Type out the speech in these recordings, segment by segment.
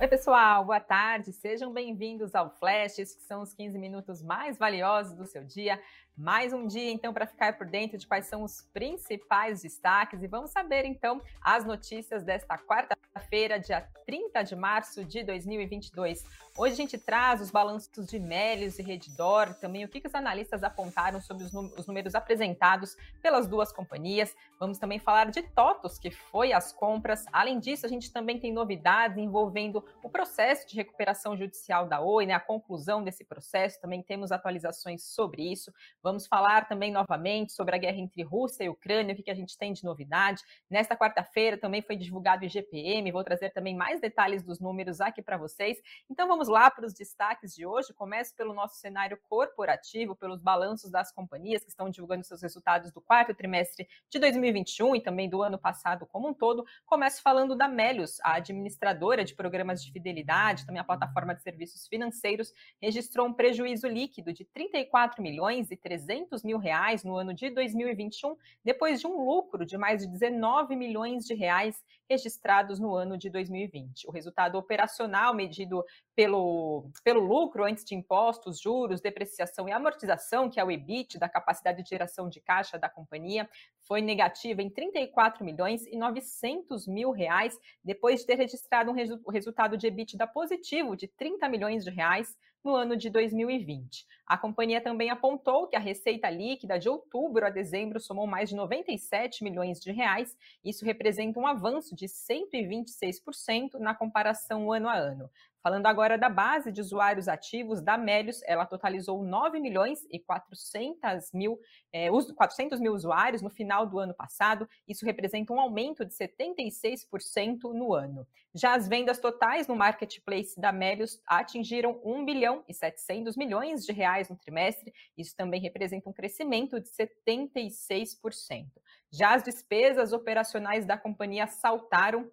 Oi, pessoal, boa tarde. Sejam bem-vindos ao Flash, que são os 15 minutos mais valiosos do seu dia. Mais um dia, então, para ficar por dentro de quais são os principais destaques e vamos saber, então, as notícias desta quarta-feira, dia 30 de março de 2022. Hoje a gente traz os balanços de Melios e Redditor, também o que, os analistas apontaram sobre os, os números apresentados pelas duas companhias. Vamos também falar de TOTOS, que foi às compras. Além disso, a gente também tem novidades envolvendo o processo de recuperação judicial da Oi, né, a conclusão desse processo. Também temos atualizações sobre isso. Vamos falar também novamente sobre a guerra entre Rússia e Ucrânia, o que, que a gente tem de novidade. Nesta quarta-feira também foi divulgado o IGPM, vou trazer também mais detalhes dos números aqui para vocês. Então vamos lá para os destaques de hoje. Começo pelo nosso cenário corporativo, pelos balanços das companhias que estão divulgando seus resultados do quarto trimestre de 2021 e também do ano passado como um todo. Começo falando da Melius, a administradora de programas de fidelidade, também a plataforma de serviços financeiros, registrou um prejuízo líquido de 34 milhões e 300 300 mil reais no ano de 2021, depois de um lucro de mais de 19 milhões de reais registrados no ano de 2020. O resultado operacional medido pelo, pelo lucro antes de impostos, juros, depreciação e amortização, que é o EBIT, da capacidade de geração de caixa da companhia, foi negativa em 34 milhões e 900 mil reais, depois de ter registrado um resu resultado de EBITDA positivo de 30 milhões de reais no ano de 2020. A companhia também apontou que a receita líquida de outubro a dezembro somou mais de 97 milhões de reais. Isso representa um avanço de 126% na comparação ano a ano. Falando agora da base de usuários ativos da Melius, ela totalizou 9 milhões e 400 mil, é, 400 mil usuários no final do ano passado. Isso representa um aumento de 76% no ano. Já as vendas totais no marketplace da Melius atingiram 1 bilhão e 700 milhões de reais no trimestre. Isso também representa um crescimento de 76%. Já as despesas operacionais da companhia saltaram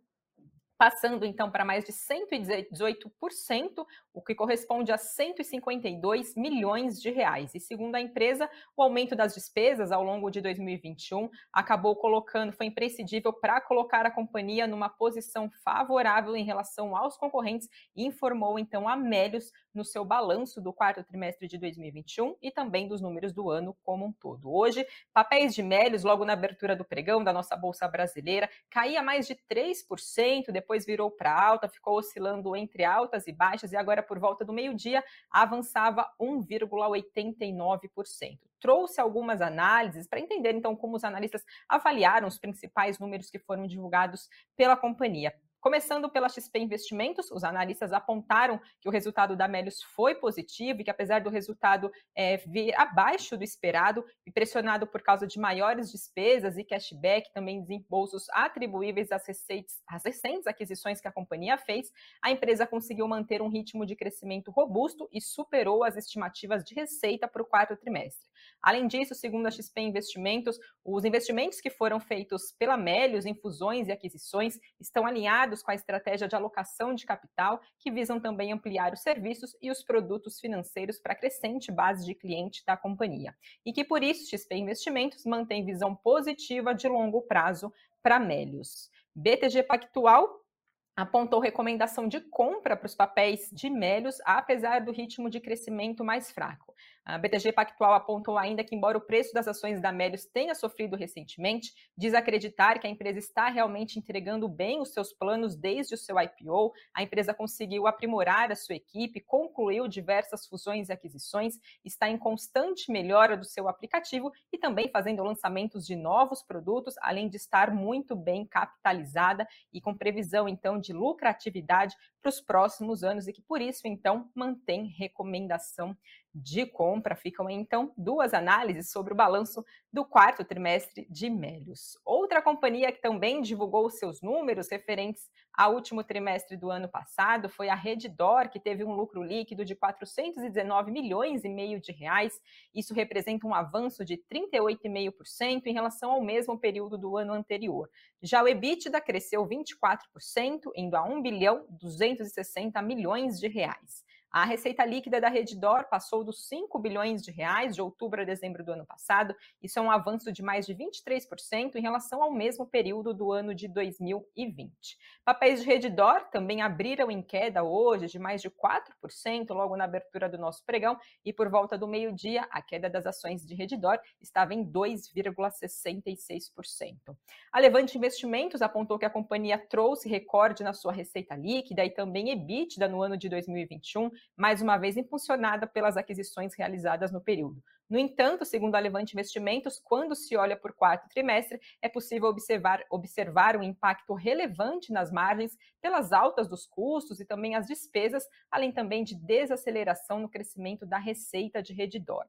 passando então para mais de 118%, o que corresponde a 152 milhões de reais. E segundo a empresa, o aumento das despesas ao longo de 2021 acabou colocando, foi imprescindível para colocar a companhia numa posição favorável em relação aos concorrentes, informou então a Melius no seu balanço do quarto trimestre de 2021 e também dos números do ano como um todo. Hoje, papéis de Melius, logo na abertura do pregão da nossa bolsa brasileira, caía mais de 3%, depois virou para alta, ficou oscilando entre altas e baixas e agora por volta do meio-dia avançava 1,89%. Trouxe algumas análises para entender então como os analistas avaliaram os principais números que foram divulgados pela companhia. Começando pela XP Investimentos, os analistas apontaram que o resultado da Melius foi positivo e que, apesar do resultado é, vir abaixo do esperado e pressionado por causa de maiores despesas e cashback, também desembolsos atribuíveis às, às recentes aquisições que a companhia fez, a empresa conseguiu manter um ritmo de crescimento robusto e superou as estimativas de receita para o quarto trimestre. Além disso, segundo a XP Investimentos, os investimentos que foram feitos pela Melius em fusões e aquisições estão alinhados com a estratégia de alocação de capital, que visam também ampliar os serviços e os produtos financeiros para a crescente base de cliente da companhia. E que por isso XP Investimentos mantém visão positiva de longo prazo para Melius. BTG Pactual apontou recomendação de compra para os papéis de Melius, apesar do ritmo de crescimento mais fraco. A BTG Pactual apontou ainda que, embora o preço das ações da Melius tenha sofrido recentemente, diz acreditar que a empresa está realmente entregando bem os seus planos desde o seu IPO. A empresa conseguiu aprimorar a sua equipe, concluiu diversas fusões e aquisições, está em constante melhora do seu aplicativo e também fazendo lançamentos de novos produtos, além de estar muito bem capitalizada e com previsão, então, de lucratividade para os próximos anos e que, por isso, então, mantém recomendação de compra. Ficam então duas análises sobre o balanço do quarto trimestre de Melius. Outra companhia que também divulgou seus números referentes ao último trimestre do ano passado foi a Reddor, que teve um lucro líquido de 419 milhões e meio de reais. Isso representa um avanço de 38,5% em relação ao mesmo período do ano anterior. Já o EBITDA cresceu 24%, indo a 1 bilhão 260 milhões de reais. A receita líquida da Redditor passou dos 5 bilhões de reais de outubro a dezembro do ano passado. Isso é um avanço de mais de 23% em relação ao mesmo período do ano de 2020. Papéis de Redditor também abriram em queda hoje de mais de 4% logo na abertura do nosso pregão e por volta do meio-dia a queda das ações de Redditor estava em 2,66%. A Levante Investimentos apontou que a companhia trouxe recorde na sua receita líquida e também EBITDA no ano de 2021 mais uma vez impulsionada pelas aquisições realizadas no período. No entanto, segundo a Levante Investimentos, quando se olha por quarto trimestre, é possível observar, observar um impacto relevante nas margens pelas altas dos custos e também as despesas, além também de desaceleração no crescimento da receita de Redditor.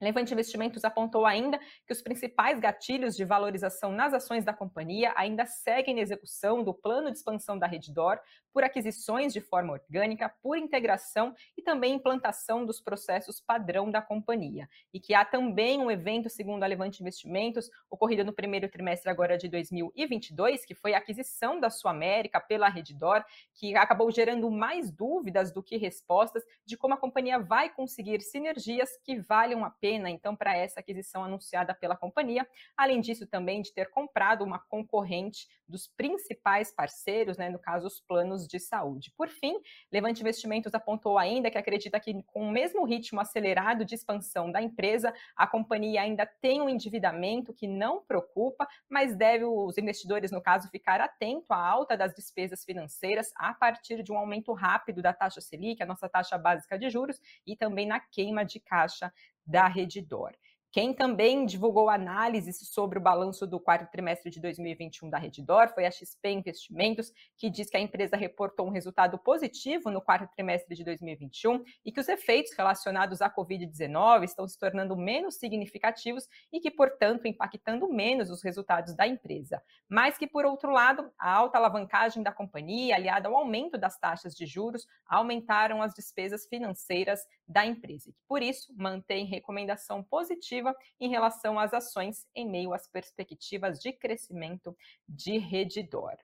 Levante Investimentos apontou ainda que os principais gatilhos de valorização nas ações da companhia ainda seguem na execução do plano de expansão da Reddor por aquisições de forma orgânica, por integração e também implantação dos processos padrão da companhia. E que há também um evento, segundo a Levante Investimentos, ocorrido no primeiro trimestre agora de 2022, que foi a aquisição da Sul América pela Reddor, que acabou gerando mais dúvidas do que respostas de como a companhia vai conseguir sinergias que valham a pena pena, então, para essa aquisição anunciada pela companhia. Além disso, também de ter comprado uma concorrente dos principais parceiros, né, no caso, os planos de saúde. Por fim, Levante Investimentos apontou ainda que acredita que, com o mesmo ritmo acelerado de expansão da empresa, a companhia ainda tem um endividamento que não preocupa, mas deve os investidores, no caso, ficar atento à alta das despesas financeiras a partir de um aumento rápido da taxa Selic, a nossa taxa básica de juros, e também na queima de caixa da Redditor. Quem também divulgou análises sobre o balanço do quarto trimestre de 2021 da Reddor foi a XP Investimentos, que diz que a empresa reportou um resultado positivo no quarto trimestre de 2021 e que os efeitos relacionados à Covid-19 estão se tornando menos significativos e que, portanto, impactando menos os resultados da empresa. Mas que, por outro lado, a alta alavancagem da companhia, aliada ao aumento das taxas de juros, aumentaram as despesas financeiras da empresa e que, por isso, mantém recomendação positiva em relação às ações em meio às perspectivas de crescimento de Redditor.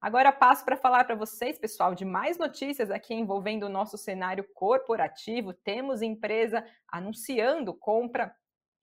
Agora passo para falar para vocês, pessoal, de mais notícias aqui envolvendo o nosso cenário corporativo. Temos empresa anunciando compra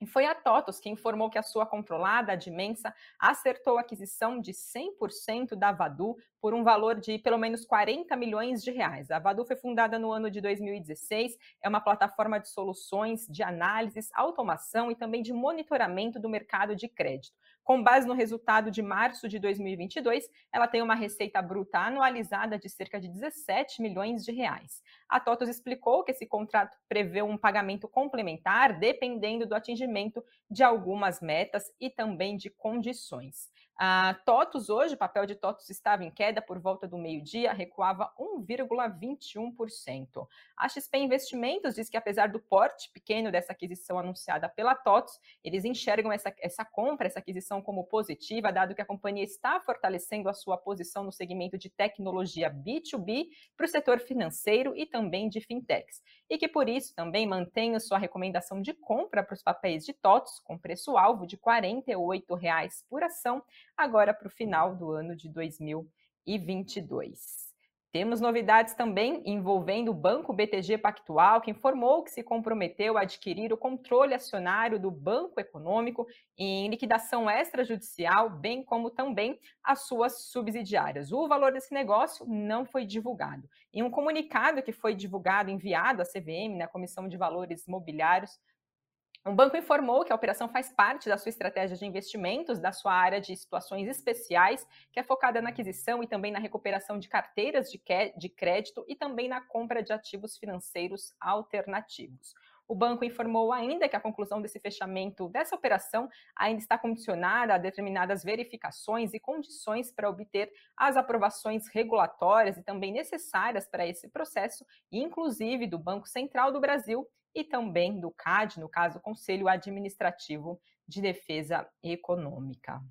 e foi a TOTOS que informou que a sua controlada, a Dimensa, acertou a aquisição de 100% da Vadu por um valor de pelo menos 40 milhões de reais. A Vadu foi fundada no ano de 2016, é uma plataforma de soluções de análises, automação e também de monitoramento do mercado de crédito. Com base no resultado de março de 2022, ela tem uma receita bruta anualizada de cerca de 17 milhões de reais. A TOTOS explicou que esse contrato prevê um pagamento complementar dependendo do atingimento de algumas metas e também de condições. A TOTUS hoje, o papel de TOTUS estava em queda por volta do meio-dia, recuava 1,21%. A XP Investimentos diz que apesar do porte pequeno dessa aquisição anunciada pela TOTUS, eles enxergam essa, essa compra, essa aquisição como positiva, dado que a companhia está fortalecendo a sua posição no segmento de tecnologia B2B para o setor financeiro e também de fintechs. E que por isso também mantém a sua recomendação de compra para os papéis de TOTUS com preço-alvo de R$ 48,00 por ação agora para o final do ano de 2022. Temos novidades também envolvendo o Banco BTG Pactual, que informou que se comprometeu a adquirir o controle acionário do Banco Econômico em liquidação extrajudicial, bem como também as suas subsidiárias. O valor desse negócio não foi divulgado. Em um comunicado que foi divulgado, enviado à CVM, na Comissão de Valores Mobiliários, o banco informou que a operação faz parte da sua estratégia de investimentos, da sua área de situações especiais, que é focada na aquisição e também na recuperação de carteiras de crédito e também na compra de ativos financeiros alternativos. O banco informou ainda que a conclusão desse fechamento dessa operação ainda está condicionada a determinadas verificações e condições para obter as aprovações regulatórias e também necessárias para esse processo, inclusive do Banco Central do Brasil e também do CAD, no caso, Conselho Administrativo de Defesa Econômica.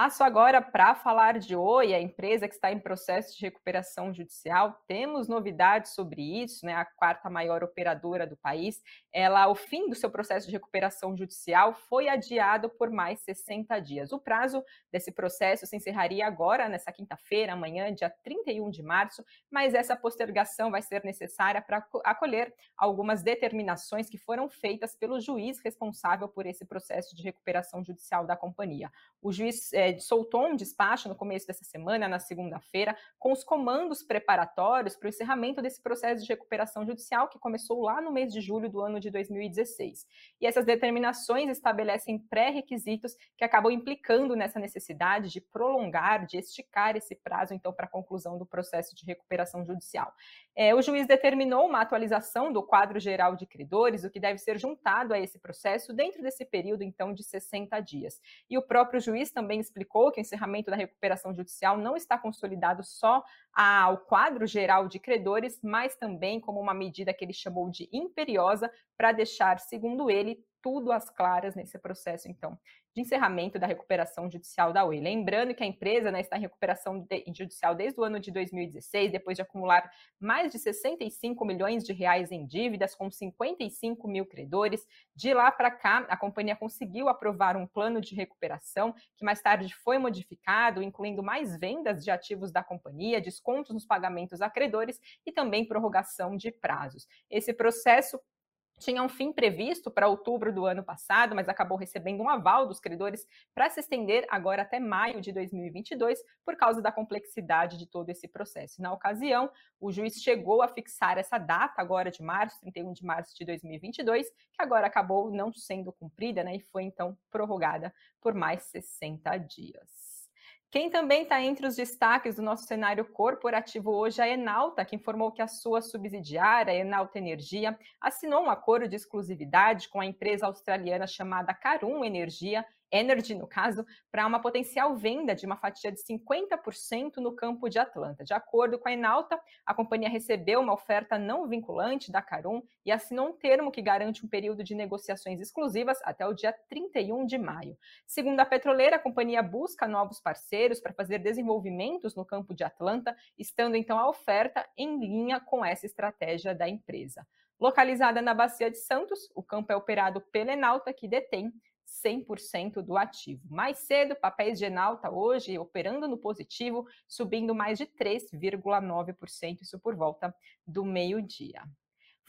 Passo agora para falar de Oi, a empresa que está em processo de recuperação judicial. Temos novidades sobre isso, né? A quarta maior operadora do país. Ela, o fim do seu processo de recuperação judicial foi adiado por mais 60 dias. O prazo desse processo se encerraria agora, nessa quinta-feira, amanhã, dia 31 de março, mas essa postergação vai ser necessária para acolher algumas determinações que foram feitas pelo juiz responsável por esse processo de recuperação judicial da companhia. O juiz é, soltou um despacho no começo dessa semana, na segunda-feira, com os comandos preparatórios para o encerramento desse processo de recuperação judicial que começou lá no mês de julho do ano de 2016. E essas determinações estabelecem pré-requisitos que acabam implicando nessa necessidade de prolongar, de esticar esse prazo, então, para a conclusão do processo de recuperação judicial. É, o juiz determinou uma atualização do quadro geral de credores, o que deve ser juntado a esse processo dentro desse período, então, de 60 dias. E o próprio juiz também explicou que o encerramento da recuperação judicial não está consolidado só ao quadro geral de credores, mas também como uma medida que ele chamou de imperiosa para deixar, segundo ele, tudo às claras nesse processo, então, de encerramento da recuperação judicial da Oi. Lembrando que a empresa né, está em recuperação de, judicial desde o ano de 2016, depois de acumular mais de 65 milhões de reais em dívidas, com 55 mil credores. De lá para cá, a companhia conseguiu aprovar um plano de recuperação, que mais tarde foi modificado, incluindo mais vendas de ativos da companhia, descontos nos pagamentos a credores e também prorrogação de prazos. Esse processo tinha um fim previsto para outubro do ano passado, mas acabou recebendo um aval dos credores para se estender agora até maio de 2022, por causa da complexidade de todo esse processo. Na ocasião, o juiz chegou a fixar essa data agora de março, 31 de março de 2022, que agora acabou não sendo cumprida, né, e foi então prorrogada por mais 60 dias. Quem também está entre os destaques do nosso cenário corporativo hoje é a Enalta, que informou que a sua subsidiária, Enalta Energia, assinou um acordo de exclusividade com a empresa australiana chamada Carum Energia Energy, no caso, para uma potencial venda de uma fatia de 50% no campo de Atlanta. De acordo com a Enalta, a companhia recebeu uma oferta não vinculante da Carum e assinou um termo que garante um período de negociações exclusivas até o dia 31 de maio. Segundo a petroleira, a companhia busca novos parceiros para fazer desenvolvimentos no campo de Atlanta, estando então a oferta em linha com essa estratégia da empresa. Localizada na Bacia de Santos, o campo é operado pela Enalta, que detém 100% do ativo. Mais cedo, papéis de Enalta hoje operando no positivo, subindo mais de 3,9%, isso por volta do meio-dia.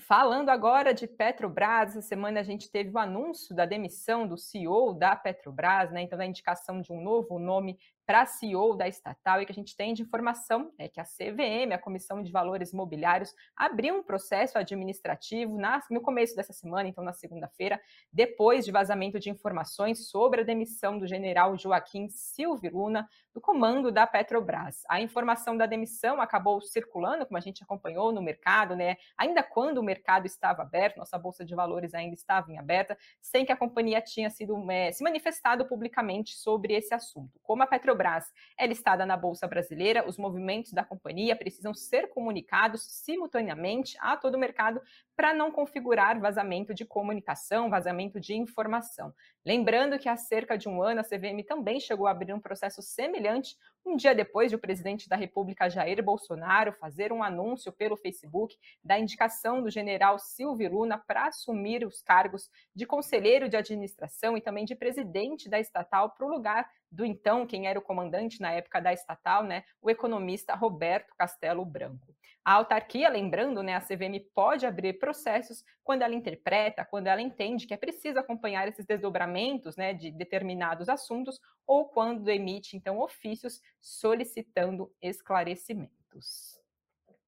Falando agora de Petrobras, essa semana a gente teve o anúncio da demissão do CEO da Petrobras, né? Então, da indicação de um novo nome para a CEO da estatal e que a gente tem de informação é que a CVM, a Comissão de Valores Imobiliários, abriu um processo administrativo na, no começo dessa semana, então na segunda-feira, depois de vazamento de informações sobre a demissão do general Joaquim Silvio Luna do comando da Petrobras. A informação da demissão acabou circulando, como a gente acompanhou no mercado, né? Ainda quando o mercado estava aberto, nossa bolsa de valores ainda estava em aberta, sem que a companhia tinha sido é, se manifestado publicamente sobre esse assunto. Como a Petrobras Petrobras é listada na Bolsa Brasileira, os movimentos da companhia precisam ser comunicados simultaneamente a todo o mercado para não configurar vazamento de comunicação, vazamento de informação. Lembrando que há cerca de um ano a CVM também chegou a abrir um processo semelhante, um dia depois de o presidente da República Jair Bolsonaro fazer um anúncio pelo Facebook da indicação do general Silvio Luna para assumir os cargos de conselheiro de administração e também de presidente da estatal para o lugar do então, quem era o comandante na época da estatal, né, o economista Roberto Castelo Branco. A autarquia, lembrando, né, a CVM pode abrir processos quando ela interpreta, quando ela entende que é preciso acompanhar esses desdobramentos né, de determinados assuntos ou quando emite, então, ofícios solicitando esclarecimentos.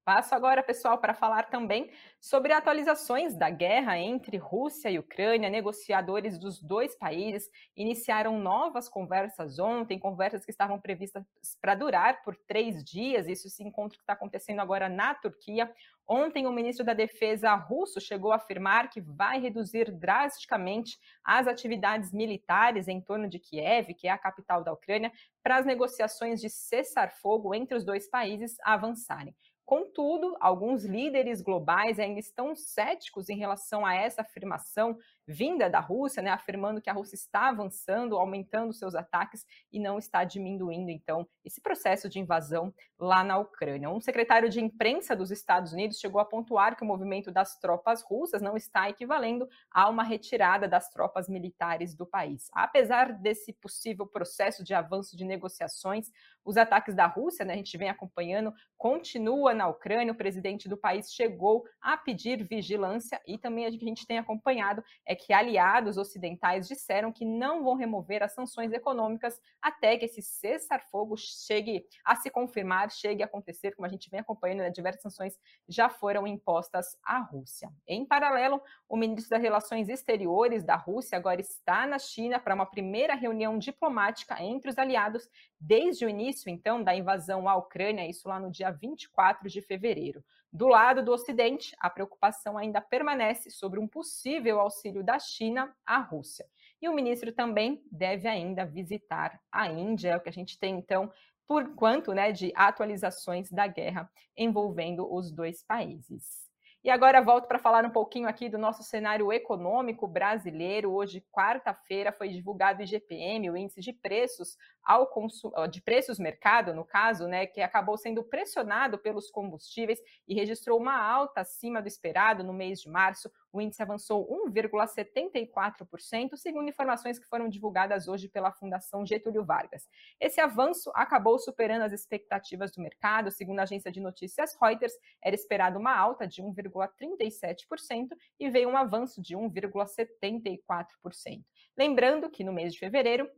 Passo agora, pessoal, para falar também sobre atualizações da guerra entre Rússia e Ucrânia. Negociadores dos dois países iniciaram novas conversas ontem, conversas que estavam previstas para durar por três dias. Isso se encontra que está acontecendo agora na Turquia. Ontem, o ministro da Defesa russo chegou a afirmar que vai reduzir drasticamente as atividades militares em torno de Kiev, que é a capital da Ucrânia, para as negociações de cessar-fogo entre os dois países avançarem. Contudo, alguns líderes globais ainda estão céticos em relação a essa afirmação vinda da Rússia, né, afirmando que a Rússia está avançando, aumentando seus ataques e não está diminuindo, então, esse processo de invasão lá na Ucrânia. Um secretário de imprensa dos Estados Unidos chegou a pontuar que o movimento das tropas russas não está equivalendo a uma retirada das tropas militares do país. Apesar desse possível processo de avanço de negociações, os ataques da Rússia, né, a gente vem acompanhando, continua na Ucrânia. O presidente do país chegou a pedir vigilância e também a gente tem acompanhado é que aliados ocidentais disseram que não vão remover as sanções econômicas até que esse cessar-fogo chegue a se confirmar, chegue a acontecer, como a gente vem acompanhando, né, diversas sanções já foram impostas à Rússia. Em paralelo, o ministro das Relações Exteriores da Rússia agora está na China para uma primeira reunião diplomática entre os aliados desde o início, então, da invasão à Ucrânia, isso lá no dia 24 de fevereiro. Do lado do Ocidente, a preocupação ainda permanece sobre um possível auxílio da China à Rússia. E o ministro também deve ainda visitar a Índia, é o que a gente tem, então, por quanto né, de atualizações da guerra envolvendo os dois países. E agora volto para falar um pouquinho aqui do nosso cenário econômico brasileiro. Hoje, quarta-feira, foi divulgado o IGPM, o índice de preços ao consumo, de preços mercado, no caso, né, que acabou sendo pressionado pelos combustíveis e registrou uma alta acima do esperado no mês de março. O índice avançou 1,74%, segundo informações que foram divulgadas hoje pela Fundação Getúlio Vargas. Esse avanço acabou superando as expectativas do mercado. Segundo a agência de notícias Reuters, era esperado uma alta de 1,37% e veio um avanço de 1,74%. Lembrando que no mês de fevereiro,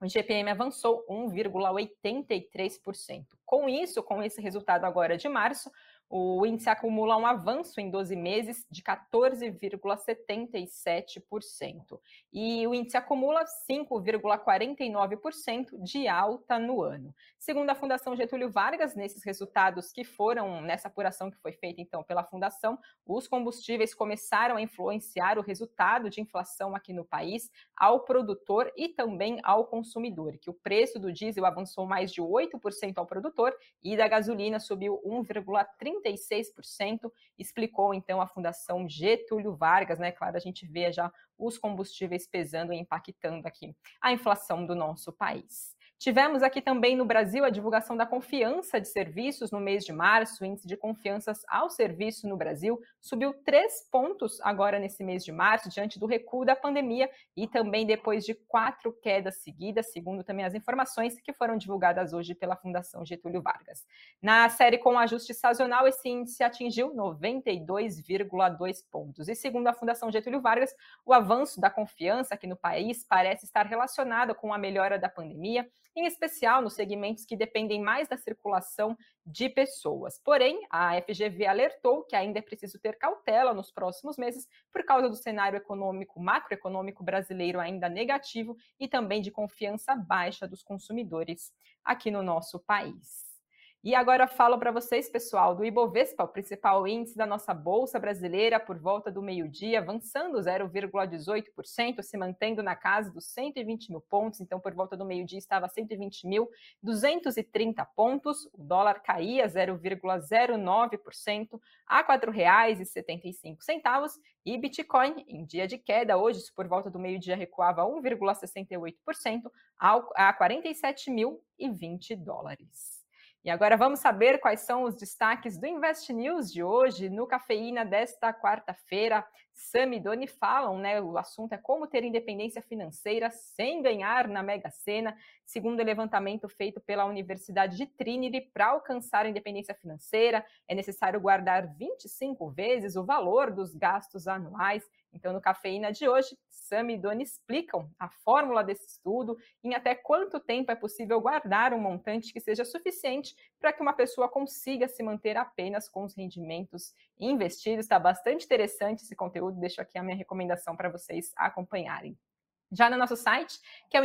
o IGPM avançou 1,83%. Com isso, com esse resultado agora de março, o índice acumula um avanço em 12 meses de 14,77%. E o índice acumula 5,49% de alta no ano. Segundo a Fundação Getúlio Vargas, nesses resultados que foram, nessa apuração que foi feita então pela Fundação, os combustíveis começaram a influenciar o resultado de inflação aqui no país ao produtor e também ao consumidor, que o preço do diesel avançou mais de 8% ao produtor e da gasolina subiu 1,30 36%, explicou então a Fundação Getúlio Vargas, né? Claro, a gente vê já os combustíveis pesando e impactando aqui a inflação do nosso país. Tivemos aqui também no Brasil a divulgação da confiança de serviços no mês de março. O índice de confianças ao serviço no Brasil subiu três pontos agora nesse mês de março, diante do recuo da pandemia e também depois de quatro quedas seguidas, segundo também as informações que foram divulgadas hoje pela Fundação Getúlio Vargas. Na série com ajuste sazonal, esse índice atingiu 92,2 pontos. E segundo a Fundação Getúlio Vargas, o avanço da confiança aqui no país parece estar relacionado com a melhora da pandemia em especial nos segmentos que dependem mais da circulação de pessoas. Porém, a FGV alertou que ainda é preciso ter cautela nos próximos meses por causa do cenário econômico, macroeconômico brasileiro ainda negativo e também de confiança baixa dos consumidores aqui no nosso país. E agora falo para vocês, pessoal, do Ibovespa, o principal índice da nossa bolsa brasileira, por volta do meio-dia, avançando 0,18%, se mantendo na casa dos 120 mil pontos. Então, por volta do meio-dia estava 120.230 pontos. O dólar caía 0,09% a R$ 4,75. E Bitcoin, em dia de queda, hoje, por volta do meio-dia, recuava 1,68% a 47.020 dólares. E agora vamos saber quais são os destaques do Invest News de hoje, no Cafeína desta quarta-feira. Sam e Doni falam, né? O assunto é como ter independência financeira sem ganhar na Mega Sena. Segundo o levantamento feito pela Universidade de Trinity, para alcançar a independência financeira, é necessário guardar 25 vezes o valor dos gastos anuais então, no Cafeína de hoje, Sam e Doni explicam a fórmula desse estudo em até quanto tempo é possível guardar um montante que seja suficiente para que uma pessoa consiga se manter apenas com os rendimentos investidos. Está bastante interessante esse conteúdo, deixo aqui a minha recomendação para vocês acompanharem. Já no nosso site, que é o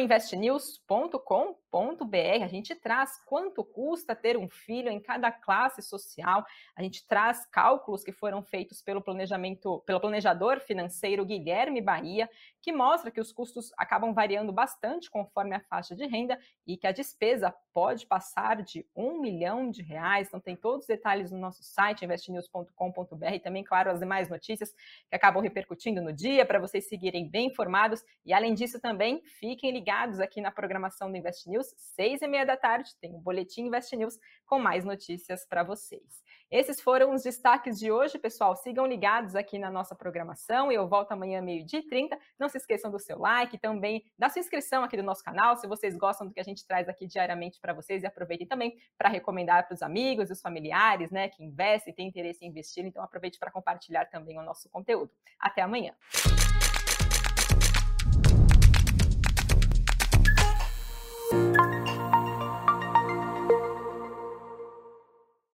A gente traz quanto custa ter um filho em cada classe social. A gente traz cálculos que foram feitos pelo planejamento, pelo planejador financeiro Guilherme Bahia, que mostra que os custos acabam variando bastante conforme a faixa de renda e que a despesa pode passar de um milhão de reais. Então tem todos os detalhes no nosso site investnews.com.br e também, claro, as demais notícias que acabam repercutindo no dia para vocês seguirem bem informados. E além disso também, fiquem ligados aqui na programação do Invest News, seis e meia da tarde, tem o Boletim Invest News com mais notícias para vocês. Esses foram os destaques de hoje, pessoal. Sigam ligados aqui na nossa programação eu volto amanhã meio-dia e 30. Não se esqueçam do seu like, também da sua inscrição aqui do nosso canal, se vocês gostam do que a gente traz aqui diariamente para vocês e aproveitem também para recomendar para os amigos, os familiares, né, que investem, têm interesse em investir. Então aproveite para compartilhar também o nosso conteúdo. Até amanhã.